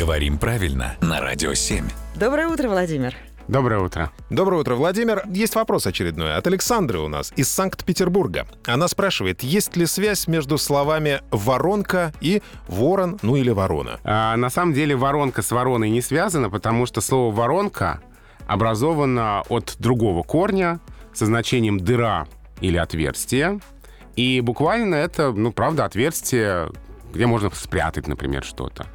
Говорим правильно на Радио 7. Доброе утро, Владимир. Доброе утро. Доброе утро, Владимир. Есть вопрос очередной от Александры у нас из Санкт-Петербурга. Она спрашивает, есть ли связь между словами «воронка» и «ворон», ну или «ворона». А, на самом деле воронка с вороной не связана, потому что слово «воронка» образовано от другого корня со значением «дыра» или «отверстие». И буквально это, ну, правда, отверстие, где можно спрятать, например, что-то.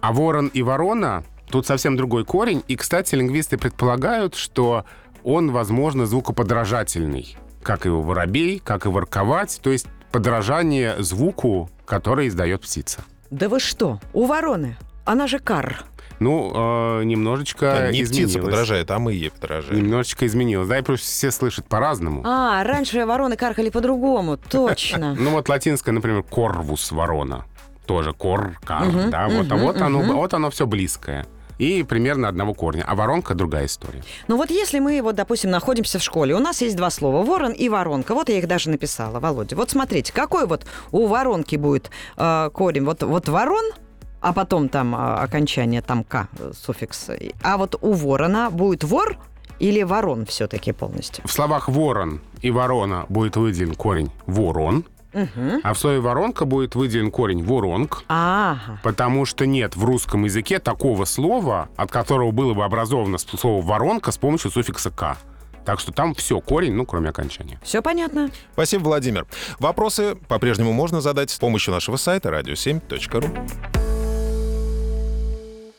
А ворон и ворона тут совсем другой корень. И, кстати, лингвисты предполагают, что он, возможно, звукоподражательный. Как и воробей, как и ворковать. То есть подражание звуку, который издает птица. Да вы что? У вороны. Она же кар. Ну, э, немножечко Не изменилось. птица подражает, а мы ей подражаем. Немножечко изменилось. Да, и просто все слышат по-разному. А, раньше вороны каркали по-другому. Точно. Ну вот латинское, например, корвус ворона. Тоже кор, кар, Мгм, да, вот, а вот оно, мгм. вот оно все близкое. И примерно одного корня. А воронка другая история. Ну вот если мы, вот, допустим, находимся в школе, у нас есть два слова – ворон и воронка. Вот я их даже написала, Володя. Вот смотрите, какой вот у воронки будет э, корень? Вот, вот ворон, а потом там э, окончание, там «к», э, суффикс. А вот у ворона будет вор или ворон все-таки полностью? В словах ворон и ворона будет выделен корень ворон, Мгм. а в слове воронка будет выделен корень воронг, Ага. потому что нет в русском языке такого слова, от которого было бы образовано слово воронка с помощью суффикса «к». Так что там все, корень, ну, кроме окончания. Все понятно. Спасибо, Владимир. Вопросы по-прежнему можно задать с помощью нашего сайта radio7.ru.